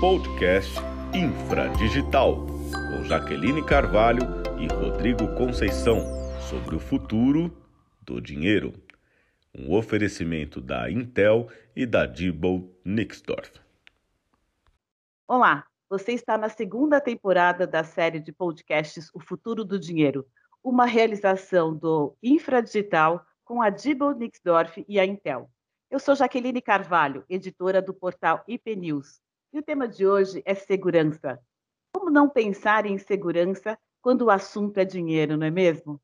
podcast Infradigital, com Jaqueline Carvalho e Rodrigo Conceição, sobre o futuro do dinheiro. Um oferecimento da Intel e da Diebold Nixdorf. Olá, você está na segunda temporada da série de podcasts O Futuro do Dinheiro, uma realização do Infradigital com a Diebold Nixdorf e a Intel. Eu sou Jaqueline Carvalho, editora do portal IP News, e o tema de hoje é segurança. Como não pensar em segurança quando o assunto é dinheiro, não é mesmo?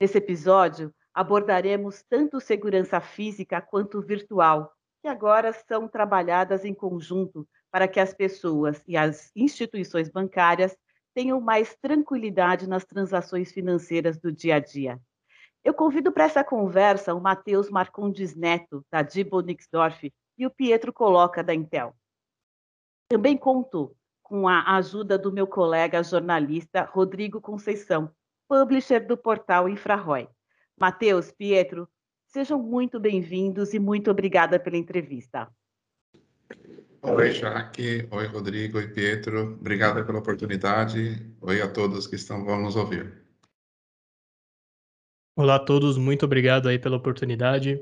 Nesse episódio, abordaremos tanto segurança física quanto virtual, que agora são trabalhadas em conjunto para que as pessoas e as instituições bancárias tenham mais tranquilidade nas transações financeiras do dia a dia. Eu convido para essa conversa o Matheus Marcondes Neto, da Dibo Nixdorf, e o Pietro Coloca, da Intel. Também conto com a ajuda do meu colega jornalista Rodrigo Conceição, publisher do portal Infraroy. Matheus, Pietro, sejam muito bem-vindos e muito obrigada pela entrevista. Oi, Jaque. Oi, Rodrigo. Oi, Pietro. Obrigada pela oportunidade. Oi a todos que estão vão nos ouvir. Olá a todos, muito obrigado aí pela oportunidade.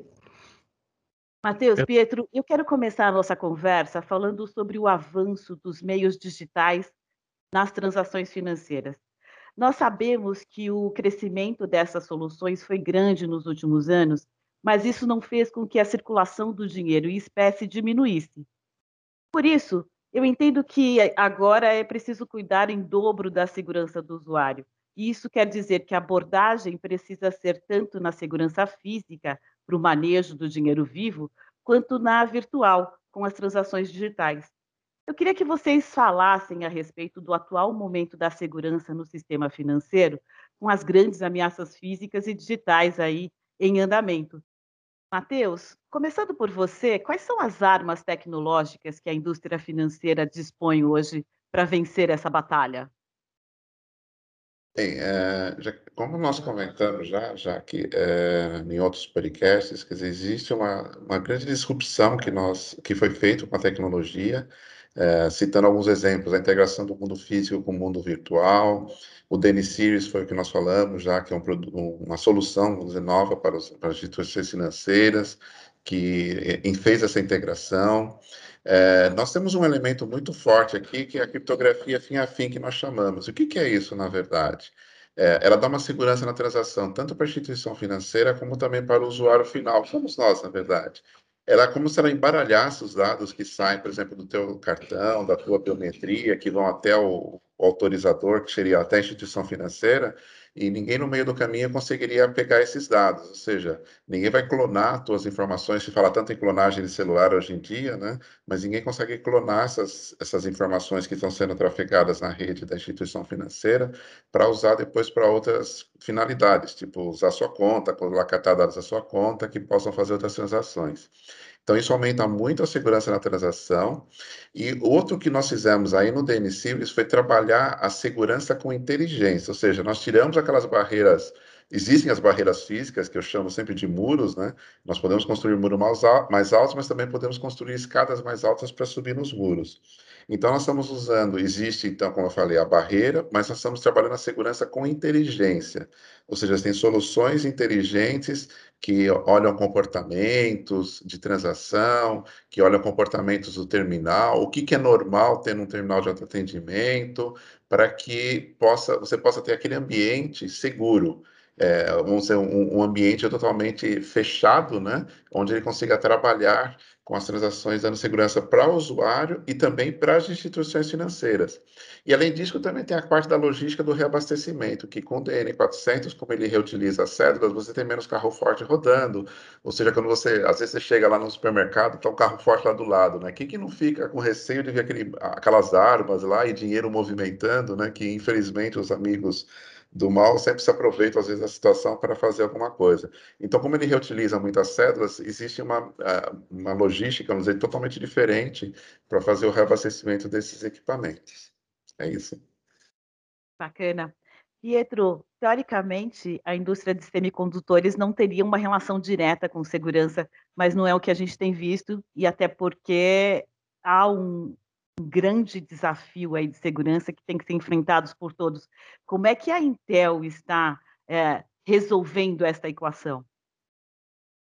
Matheus, eu... Pietro, eu quero começar a nossa conversa falando sobre o avanço dos meios digitais nas transações financeiras. Nós sabemos que o crescimento dessas soluções foi grande nos últimos anos, mas isso não fez com que a circulação do dinheiro em espécie diminuísse. Por isso, eu entendo que agora é preciso cuidar em dobro da segurança do usuário. E isso quer dizer que a abordagem precisa ser tanto na segurança física, para o manejo do dinheiro vivo, quanto na virtual, com as transações digitais. Eu queria que vocês falassem a respeito do atual momento da segurança no sistema financeiro, com as grandes ameaças físicas e digitais aí em andamento. Matheus, começando por você, quais são as armas tecnológicas que a indústria financeira dispõe hoje para vencer essa batalha? Bem, é, já, como nós comentamos já, já que é, em outros podcasts, quer dizer, existe uma, uma grande disrupção que, nós, que foi feita com a tecnologia, é, citando alguns exemplos, a integração do mundo físico com o mundo virtual, o DN Series foi o que nós falamos já, que é um, uma solução, vamos dizer, nova para, os, para as instituições financeiras, que fez essa integração. É, nós temos um elemento muito forte aqui, que é a criptografia fim a fim, que nós chamamos. O que, que é isso, na verdade? É, ela dá uma segurança na transação, tanto para a instituição financeira, como também para o usuário final, somos nós, na verdade. Ela é como se ela embaralhasse os dados que saem, por exemplo, do teu cartão, da tua biometria, que vão até o, o autorizador, que seria até a instituição financeira, e ninguém no meio do caminho conseguiria pegar esses dados, ou seja, ninguém vai clonar suas informações, se fala tanto em clonagem de celular hoje em dia, né? mas ninguém consegue clonar essas, essas informações que estão sendo trafegadas na rede da instituição financeira para usar depois para outras finalidades, tipo usar sua conta, colocar dados da sua conta que possam fazer outras transações. Então, isso aumenta muito a segurança na transação. E outro que nós fizemos aí no DN Simples foi trabalhar a segurança com inteligência, ou seja, nós tiramos aquelas barreiras Existem as barreiras físicas, que eu chamo sempre de muros, né? Nós podemos construir muros mais altos, mas também podemos construir escadas mais altas para subir nos muros. Então, nós estamos usando, existe, então, como eu falei, a barreira, mas nós estamos trabalhando a segurança com inteligência. Ou seja, tem soluções inteligentes que olham comportamentos de transação, que olham comportamentos do terminal, o que, que é normal ter num terminal de autoatendimento, para que possa, você possa ter aquele ambiente seguro é, um, um, ambiente totalmente fechado, né, onde ele consiga trabalhar com as transações dando segurança para o usuário e também para as instituições financeiras. E além disso, também tem a parte da logística do reabastecimento, que com o DN400, como ele reutiliza as cédulas, você tem menos carro forte rodando, ou seja, quando você, às vezes você chega lá no supermercado, está um carro forte lá do lado, né? Quem que não fica com receio de ver aquele, aquelas armas lá e dinheiro movimentando, né? Que infelizmente os amigos do mal sempre se aproveita, às vezes, da situação para fazer alguma coisa. Então, como ele reutiliza muitas cédulas, existe uma, é, uma logística, vamos dizer, totalmente diferente para fazer o reabastecimento desses equipamentos. É isso. Bacana. Pietro, teoricamente, a indústria de semicondutores não teria uma relação direta com segurança, mas não é o que a gente tem visto, e até porque há um grande desafio aí de segurança que tem que ser enfrentado por todos. Como é que a Intel está é, resolvendo esta equação?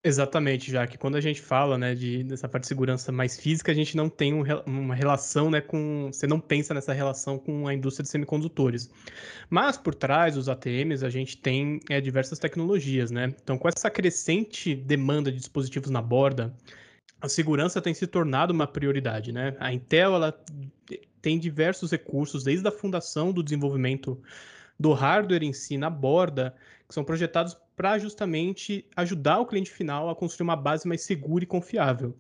Exatamente, já que quando a gente fala, né, de, dessa parte de segurança mais física, a gente não tem um, uma relação, né, com, você não pensa nessa relação com a indústria de semicondutores. Mas por trás dos ATMs a gente tem é, diversas tecnologias, né? Então, com essa crescente demanda de dispositivos na borda, a segurança tem se tornado uma prioridade, né? A Intel ela tem diversos recursos, desde a fundação do desenvolvimento do hardware em si na borda, que são projetados para justamente ajudar o cliente final a construir uma base mais segura e confiável.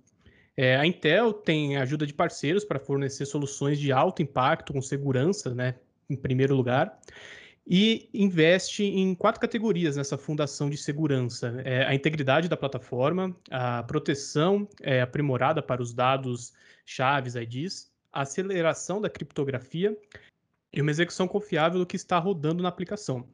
É, a Intel tem ajuda de parceiros para fornecer soluções de alto impacto com segurança, né, em primeiro lugar, e investe em quatro categorias nessa fundação de segurança: é, a integridade da plataforma, a proteção é, aprimorada para os dados chaves IDs, a aceleração da criptografia e uma execução confiável do que está rodando na aplicação.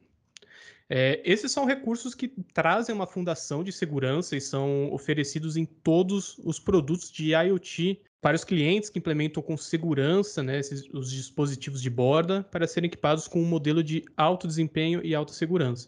É, esses são recursos que trazem uma fundação de segurança e são oferecidos em todos os produtos de IoT para os clientes que implementam com segurança né, esses, os dispositivos de borda para serem equipados com um modelo de alto desempenho e alta segurança.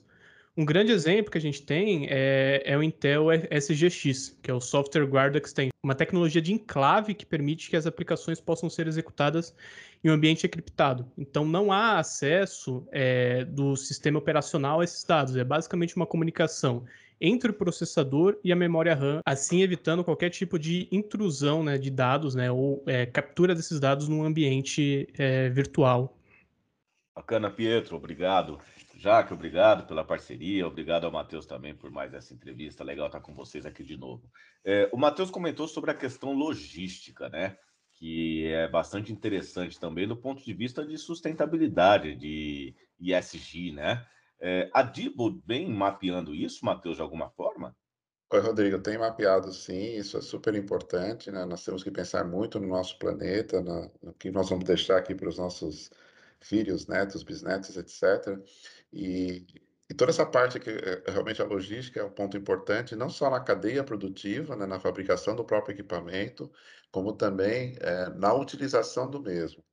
Um grande exemplo que a gente tem é, é, o Intel SGX, que é o Software Guard Extension, uma tecnologia de enclave que permite que as aplicações possam ser executadas em um ambiente encriptado. Então, não há acesso é, do sistema operacional a esses dados. É basicamente uma comunicação entre o processador e a memória RAM, assim evitando qualquer tipo de intrusão né, de dados né, ou é, captura desses dados num ambiente é, virtual. Bacana, Pietro, obrigado. Jaque, obrigado pela parceria, obrigado ao Matheus também por mais essa entrevista. Legal estar com vocês aqui de novo. É, o Matheus comentou sobre a questão logística, né? Que é bastante interessante também do ponto de vista de sustentabilidade, de ISG, né? É, a Dibo vem mapeando isso, Matheus, de alguma forma? Oi, Rodrigo, tem mapeado sim, isso é super importante, né? Nós temos que pensar muito no nosso planeta, no, no que nós vamos deixar aqui para os nossos filhos, netos, bisnetos, etc. E, e toda essa parte que é, realmente a logística é um ponto importante, não só na cadeia produtiva, né, na fabricação do próprio equipamento, como também é, na utilização do mesmo.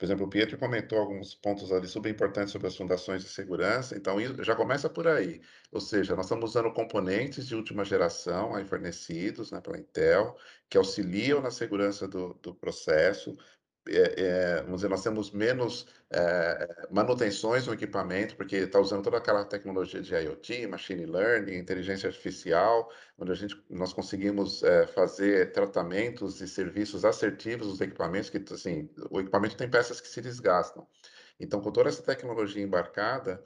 Por exemplo, o Pietro comentou alguns pontos ali super importantes sobre as fundações de segurança, então já começa por aí. Ou seja, nós estamos usando componentes de última geração aí fornecidos né, pela Intel, que auxiliam na segurança do, do processo, é, é, vamos dizer, nós temos menos é, manutenções no equipamento, porque está usando toda aquela tecnologia de IoT, machine learning, inteligência artificial, onde a gente, nós conseguimos é, fazer tratamentos e serviços assertivos dos equipamentos, que assim, o equipamento tem peças que se desgastam. Então, com toda essa tecnologia embarcada,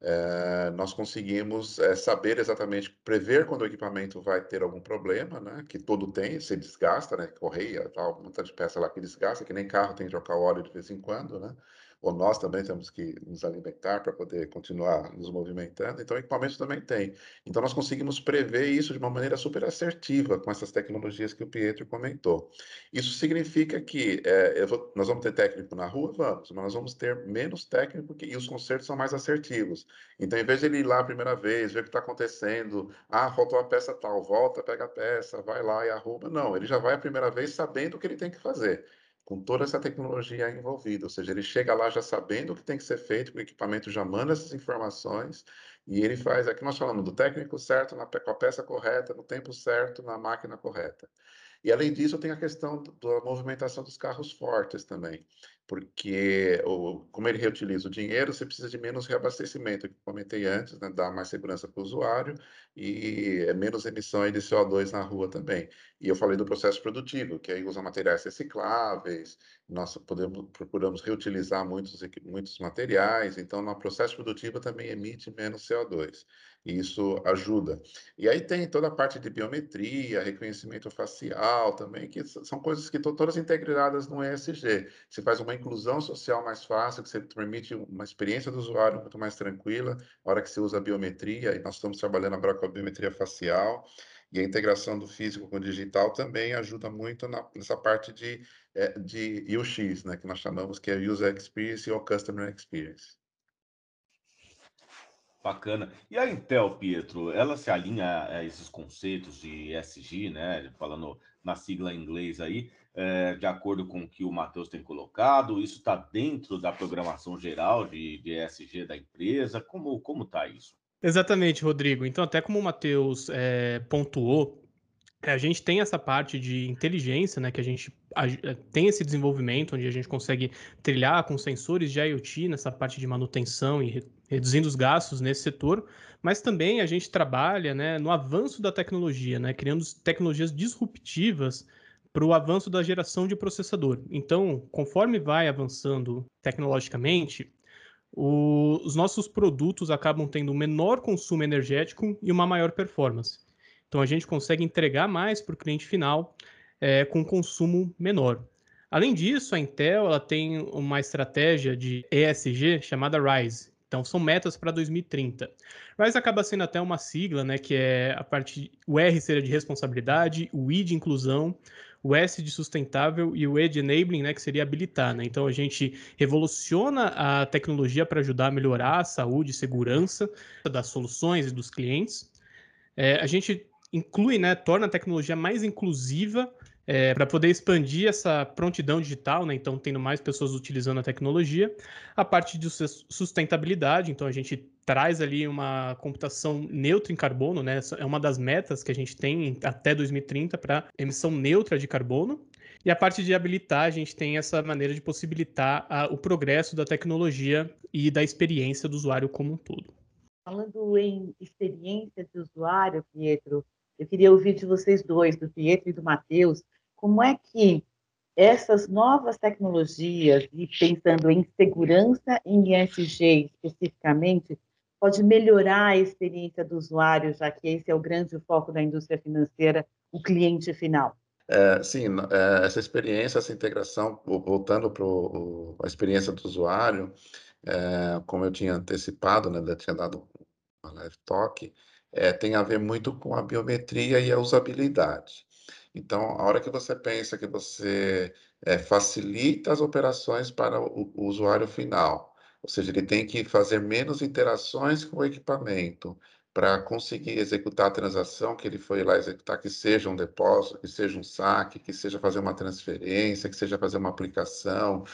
é, nós conseguimos é, saber exatamente, prever quando o equipamento vai ter algum problema, né? Que todo tem, se desgasta, né? Correia, tal, muita de peça lá que desgasta, que nem carro tem que trocar o óleo de vez em quando, né? Ou nós também temos que nos alimentar para poder continuar nos movimentando, então equipamento também tem. Então nós conseguimos prever isso de uma maneira super assertiva com essas tecnologias que o Pietro comentou. Isso significa que é, vou, nós vamos ter técnico na rua? Vamos, mas nós vamos ter menos técnico que, e os concertos são mais assertivos. Então, em vez de ele ir lá a primeira vez, ver o que está acontecendo, ah, faltou a peça tal, volta, pega a peça, vai lá e arruma. Não, ele já vai a primeira vez sabendo o que ele tem que fazer com toda essa tecnologia envolvida. Ou seja, ele chega lá já sabendo o que tem que ser feito, o equipamento já manda essas informações e ele faz. Aqui nós falamos do técnico certo, na, com a peça correta, no tempo certo, na máquina correta. E além disso, tem a questão da movimentação dos carros fortes também porque o, como ele reutiliza o dinheiro, você precisa de menos reabastecimento, que comentei antes, né, dá mais segurança para o usuário e é menos emissão de CO2 na rua também. E eu falei do processo produtivo, que aí usa materiais recicláveis, nós podemos, procuramos reutilizar muitos, muitos materiais, então no processo produtivo também emite menos CO2 e isso ajuda. E aí tem toda a parte de biometria, reconhecimento facial também, que são coisas que estão todas integradas no ESG. Você faz uma inclusão social mais fácil, que você permite uma experiência do usuário muito mais tranquila, na hora que você usa a biometria, e nós estamos trabalhando agora com a biometria facial, e a integração do físico com o digital também ajuda muito na, nessa parte de, é, de UX, né, que nós chamamos que é User Experience ou Customer Experience. Bacana. E a Intel, Pietro, ela se alinha a esses conceitos de ESG, né? Falando na sigla em inglês aí, é, de acordo com o que o Matheus tem colocado? Isso está dentro da programação geral de, de ESG da empresa? Como está isso? Exatamente, Rodrigo. Então, até como o Matheus é, pontuou, é, a gente tem essa parte de inteligência, né, que a gente tem esse desenvolvimento onde a gente consegue trilhar com sensores de IoT nessa parte de manutenção e re, reduzindo os gastos nesse setor, mas também a gente trabalha né, no avanço da tecnologia, né, criando tecnologias disruptivas para o avanço da geração de processador. Então, conforme vai avançando tecnologicamente, o, os nossos produtos acabam tendo um menor consumo energético e uma maior performance. Então, a gente consegue entregar mais para o cliente final é, com consumo menor. Além disso, a Intel ela tem uma estratégia de ESG chamada RISE. Então, são metas para 2030. RISE acaba sendo até uma sigla, né, que é a parte. O R seria de responsabilidade, o I de inclusão, o S de sustentável e o E de enabling, né, que seria habilitar. Né? Então a gente revoluciona a tecnologia para ajudar a melhorar a saúde e segurança das soluções e dos clientes. É, a gente inclui, né, torna a tecnologia mais inclusiva é, para poder expandir essa prontidão digital, né? Então, tendo mais pessoas utilizando a tecnologia. A parte de sustentabilidade, então a gente traz ali uma computação neutra em carbono, né? É uma das metas que a gente tem até 2030 para emissão neutra de carbono. E a parte de habilitar, a gente tem essa maneira de possibilitar a, o progresso da tecnologia e da experiência do usuário como um todo. Falando em experiência de usuário, Pietro, eu queria ouvir de vocês dois, do Pietro e do Matheus, como é que essas novas tecnologias, e pensando em segurança em ESG especificamente, pode melhorar a experiência do usuário, já que esse é o grande foco da indústria financeira, o cliente final? É, sim, é, essa experiência, essa integração, voltando para a experiência do usuário, é, como eu tinha antecipado, né, eu tinha dado uma live talk, é, tem a ver muito com a biometria e a usabilidade. Então, a hora que você pensa que você é, facilita as operações para o, o usuário final, ou seja, ele tem que fazer menos interações com o equipamento para conseguir executar a transação que ele foi lá executar, que seja um depósito, que seja um saque, que seja fazer uma transferência, que seja fazer uma aplicação,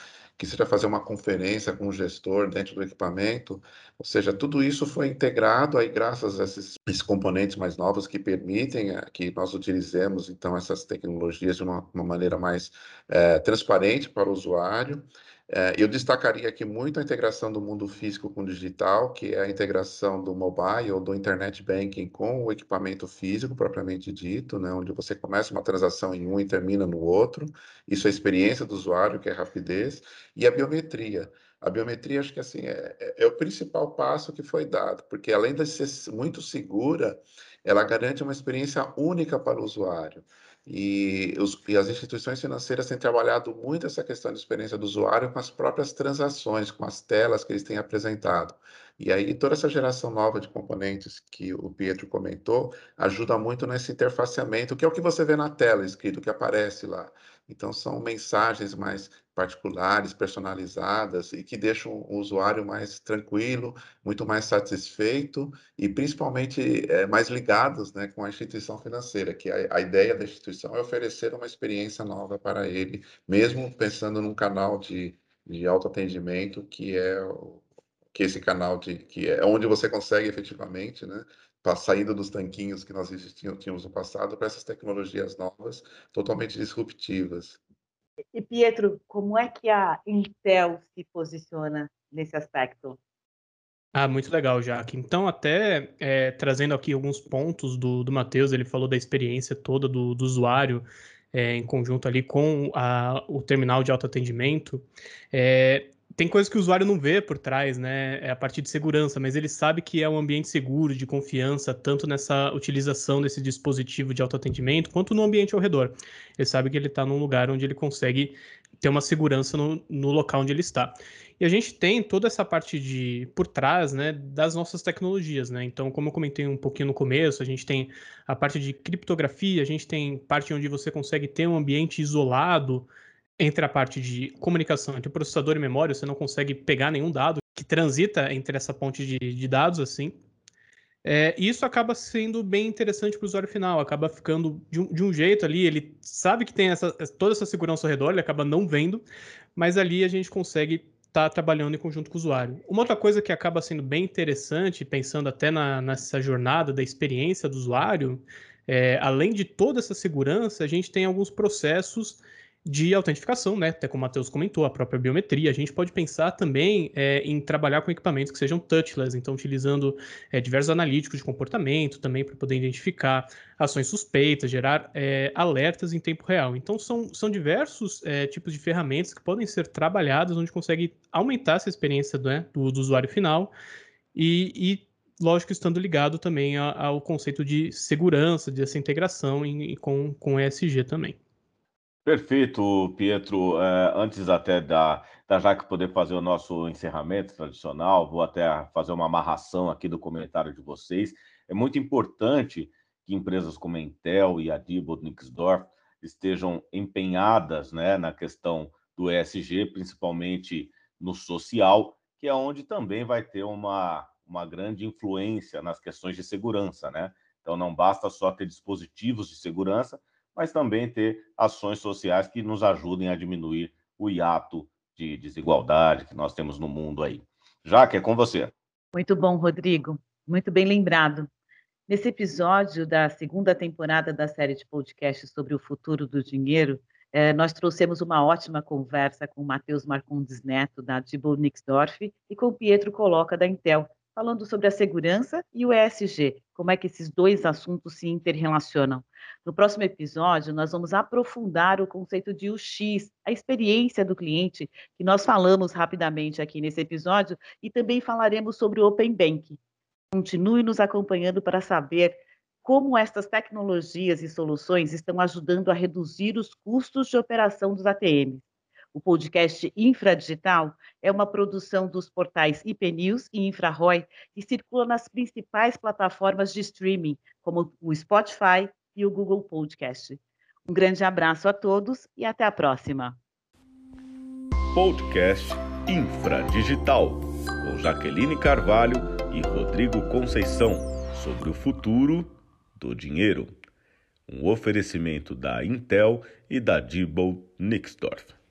que seja fazer uma conferência com o gestor dentro do equipamento. Ou seja, tudo isso foi integrado aí graças a esses, esses componentes mais novos que permitem eh, que nós utilizemos então essas tecnologias de uma, uma maneira mais é, transparente para o usuário eu destacaria aqui muito a integração do mundo físico com o digital, que é a integração do mobile ou do internet banking com o equipamento físico propriamente dito, né, onde você começa uma transação em um e termina no outro. Isso é a experiência do usuário, que é rapidez, e a biometria. A biometria, acho que assim, é, é, é o principal passo que foi dado, porque além de ser muito segura, ela garante uma experiência única para o usuário. E, os, e, as instituições financeiras têm trabalhado muito essa questão de experiência do usuário com as próprias transações, com as telas que eles têm apresentado. E aí toda essa geração nova de componentes que o Pietro comentou ajuda muito nesse interfaceamento, que é o que você vê na tela escrito, que aparece lá. Então são mensagens mais particulares, personalizadas e que deixam o usuário mais tranquilo, muito mais satisfeito e principalmente é, mais ligados né, com a instituição financeira, que a, a, ideia da instituição é oferecer uma experiência nova para ele, mesmo pensando num canal de, de autoatendimento que é que esse canal de, que é onde você consegue efetivamente, né, saindo dos tanquinhos que nós tínhamos no passado para essas tecnologias novas, totalmente disruptivas. E Pietro, como é que a Intel se posiciona nesse aspecto? Ah, muito legal, Jaque. Então, até é, trazendo aqui alguns pontos do, do Matheus, ele falou da experiência toda do, do usuário é, em conjunto ali com a, o terminal de autoatendimento. É, tem coisas que o usuário não vê por trás, né? É a parte de segurança, mas ele sabe que é um ambiente seguro, de confiança, tanto nessa utilização desse dispositivo de autoatendimento, quanto no ambiente ao redor. Ele sabe que ele está num lugar onde ele consegue ter uma segurança no, no, local onde ele está. E a gente tem toda essa parte de por trás, né, das nossas tecnologias, né? Então, como eu comentei um pouquinho no começo, a gente tem a parte de criptografia, a gente tem parte onde você consegue ter um ambiente isolado entre a parte de comunicação entre processador e memória, você não consegue pegar nenhum dado que transita entre essa ponte de, de dados, assim. É, isso acaba sendo bem interessante para o usuário final, acaba ficando de um, de um, jeito ali, ele sabe que tem essa, toda essa segurança ao redor, ele acaba não vendo, mas ali a gente consegue estar tá trabalhando em conjunto com o usuário. Uma outra coisa que acaba sendo bem interessante, pensando até na, nessa jornada da experiência do usuário, é, além de toda essa segurança, a gente tem alguns processos de autentificação, né? Até como o Matheus comentou, a própria biometria. A gente pode pensar também é, em trabalhar com equipamentos que sejam touchless, então utilizando é, diversos analíticos de comportamento também para poder identificar ações suspeitas, gerar é, alertas em tempo real. Então são, são diversos é, tipos de ferramentas que podem ser trabalhadas, onde consegue aumentar essa experiência né, do, do usuário final e, e lógico, estando ligado também ao conceito de segurança, dessa integração em, com, com ESG também. Perfeito, Pietro. É, antes até da, da Jaque poder fazer o nosso encerramento tradicional, vou até fazer uma amarração aqui do comentário de vocês. É muito importante que empresas como a Intel e a Diebold Nixdorf estejam empenhadas né, na questão do ESG, principalmente no social, que é onde também vai ter uma, uma grande influência nas questões de segurança. Né? Então, não basta só ter dispositivos de segurança, mas também ter ações sociais que nos ajudem a diminuir o hiato de desigualdade que nós temos no mundo aí. Jaque, é com você. Muito bom, Rodrigo. Muito bem lembrado. Nesse episódio da segunda temporada da série de podcasts sobre o futuro do dinheiro, eh, nós trouxemos uma ótima conversa com Matheus Marcondes Neto, da Diebold Nixdorf, e com Pietro Coloca, da Intel, falando sobre a segurança e o ESG, como é que esses dois assuntos se interrelacionam. No próximo episódio, nós vamos aprofundar o conceito de UX, a experiência do cliente, que nós falamos rapidamente aqui nesse episódio, e também falaremos sobre o Open Bank. Continue nos acompanhando para saber como estas tecnologias e soluções estão ajudando a reduzir os custos de operação dos ATMs. O podcast Infradigital é uma produção dos portais IP News e InfraRoy e circula nas principais plataformas de streaming, como o Spotify e o Google Podcast. Um grande abraço a todos e até a próxima. Podcast Infradigital, com Jaqueline Carvalho e Rodrigo Conceição, sobre o futuro do dinheiro. Um oferecimento da Intel e da Diebold Nixdorf.